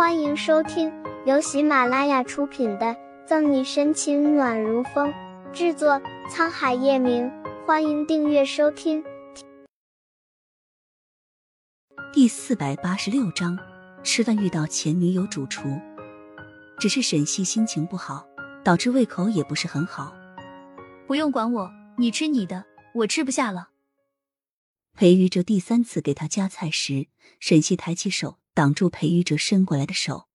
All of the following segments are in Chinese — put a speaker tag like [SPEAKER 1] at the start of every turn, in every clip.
[SPEAKER 1] 欢迎收听由喜马拉雅出品的《赠你深情暖如风》，制作沧海夜明。欢迎订阅收听。
[SPEAKER 2] 第四百八十六章，吃饭遇到前女友主厨，只是沈西心情不好，导致胃口也不是很好。
[SPEAKER 3] 不用管我，你吃你的，我吃不下了。
[SPEAKER 2] 裴玉哲第三次给他夹菜时，沈西抬起手。挡住裴玉哲伸过来的手，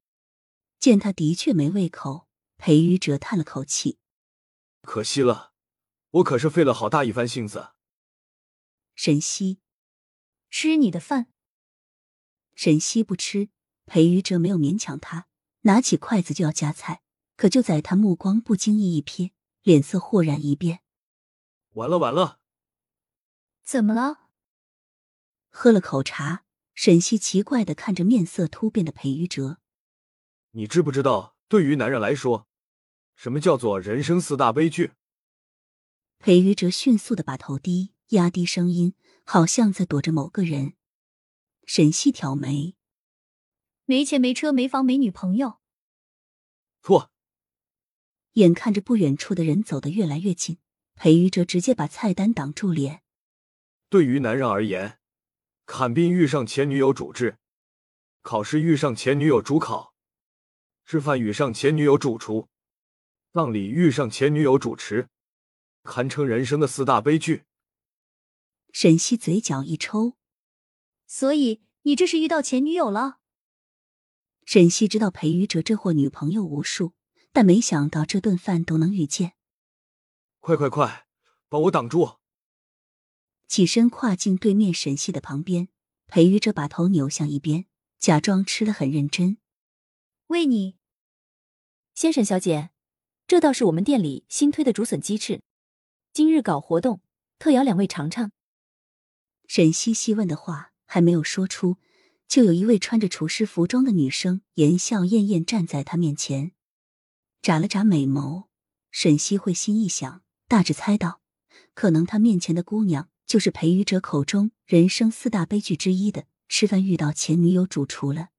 [SPEAKER 2] 见他的确没胃口，裴玉哲叹了口气：“
[SPEAKER 4] 可惜了，我可是费了好大一番心思。”
[SPEAKER 2] 沈西，
[SPEAKER 3] 吃你的饭。
[SPEAKER 2] 沈西不吃，裴玉哲没有勉强他，拿起筷子就要夹菜，可就在他目光不经意一瞥，脸色豁然一变：“
[SPEAKER 4] 完了完了！”
[SPEAKER 3] 怎么了？
[SPEAKER 2] 喝了口茶。沈西奇怪的看着面色突变的裴玉哲，
[SPEAKER 4] 你知不知道，对于男人来说，什么叫做人生四大悲剧？
[SPEAKER 2] 裴玉哲迅速的把头低，压低声音，好像在躲着某个人。沈西挑眉，
[SPEAKER 3] 没钱没车没房没女朋友。
[SPEAKER 4] 错。
[SPEAKER 2] 眼看着不远处的人走得越来越近，裴玉哲直接把菜单挡住脸。
[SPEAKER 4] 对于男人而言。坎宾遇上前女友主治，考试遇上前女友主考，吃饭遇上前女友主厨，葬礼遇上前女友主持，堪称人生的四大悲剧。
[SPEAKER 2] 沈西嘴角一抽，
[SPEAKER 3] 所以你这是遇到前女友了？
[SPEAKER 2] 沈西知道裴宇哲这货女朋友无数，但没想到这顿饭都能遇见。
[SPEAKER 4] 快快快，帮我挡住！
[SPEAKER 2] 起身跨进对面沈西的旁边，裴玉哲把头扭向一边，假装吃的很认真。
[SPEAKER 3] 喂你，
[SPEAKER 5] 先生小姐，这倒是我们店里新推的竹笋鸡翅，今日搞活动，特邀两位尝尝。
[SPEAKER 2] 沈西西问的话还没有说出，就有一位穿着厨师服装的女生言笑晏晏站在他面前，眨了眨美眸。沈西会心一想，大致猜到，可能他面前的姑娘。就是裴宇哲口中人生四大悲剧之一的吃饭遇到前女友主厨了。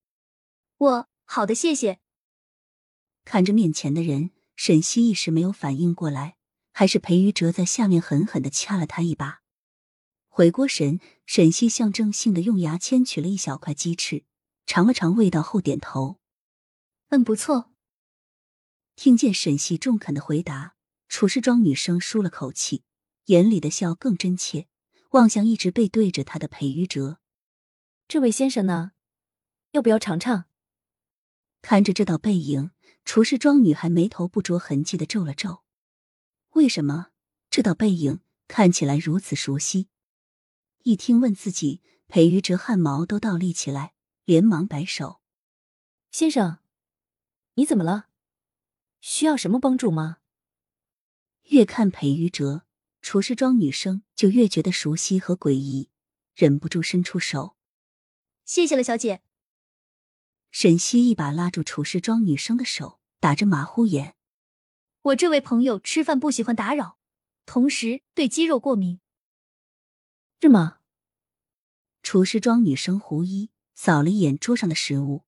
[SPEAKER 3] 我好的，谢谢。
[SPEAKER 2] 看着面前的人，沈西一时没有反应过来，还是裴宇哲在下面狠狠的掐了他一把。回过神，沈西象征性的用牙签取了一小块鸡翅，尝了尝味道后点头：“
[SPEAKER 3] 嗯，不错。”
[SPEAKER 2] 听见沈西中肯的回答，厨师庄女生舒了口气，眼里的笑更真切。望向一直背对着他的裴玉哲，
[SPEAKER 5] 这位先生呢？要不要尝尝？
[SPEAKER 2] 看着这道背影，厨师装女孩眉头不着痕迹的皱了皱。为什么这道背影看起来如此熟悉？一听问自己，裴玉哲汗毛都倒立起来，连忙摆手：“
[SPEAKER 5] 先生，你怎么了？需要什么帮助吗？”
[SPEAKER 2] 越看裴玉哲。厨师装女生就越觉得熟悉和诡异，忍不住伸出手。
[SPEAKER 3] 谢谢了，小姐。
[SPEAKER 2] 沈西一把拉住厨师装女生的手，打着马虎眼。
[SPEAKER 3] 我这位朋友吃饭不喜欢打扰，同时对鸡肉过敏。
[SPEAKER 5] 是吗？
[SPEAKER 2] 厨师装女生胡一扫了一眼桌上的食物，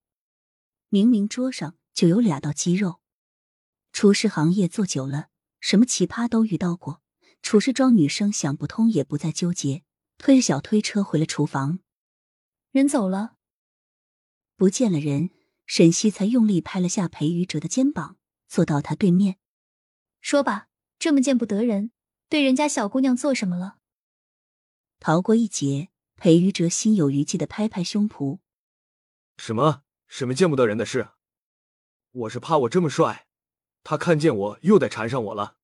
[SPEAKER 2] 明明桌上就有两道鸡肉。厨师行业做久了，什么奇葩都遇到过。厨师装女生想不通，也不再纠结，推着小推车回了厨房。
[SPEAKER 3] 人走了，
[SPEAKER 2] 不见了人，沈西才用力拍了下裴于哲的肩膀，坐到他对面，
[SPEAKER 3] 说吧，这么见不得人，对人家小姑娘做什么了？
[SPEAKER 2] 逃过一劫，裴于哲心有余悸的拍拍胸脯：“
[SPEAKER 4] 什么什么见不得人的事？我是怕我这么帅，他看见我又得缠上我了。”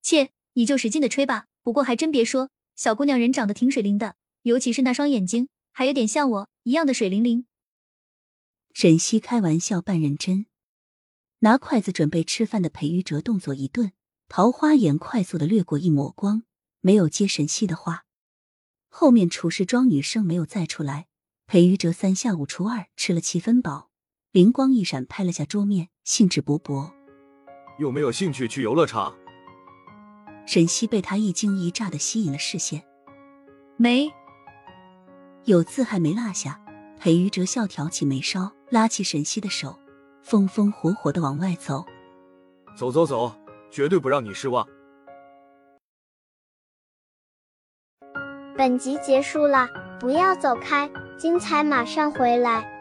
[SPEAKER 3] 切，你就使劲的吹吧。不过还真别说，小姑娘人长得挺水灵的，尤其是那双眼睛，还有点像我一样的水灵灵。
[SPEAKER 2] 沈西开玩笑半认真，拿筷子准备吃饭的裴玉哲动作一顿，桃花眼快速的掠过一抹光，没有接沈西的话。后面厨师装女生没有再出来，裴玉哲三下五除二吃了七分饱，灵光一闪，拍了下桌面，兴致勃勃：“
[SPEAKER 4] 有没有兴趣去游乐场？”
[SPEAKER 2] 沈西被他一惊一乍的吸引了视线，
[SPEAKER 3] 没
[SPEAKER 2] 有字还没落下，裴玉哲笑挑起眉梢，拉起沈西的手，风风火火的往外走。
[SPEAKER 4] 走走走，绝对不让你失望。
[SPEAKER 1] 本集结束了，不要走开，精彩马上回来。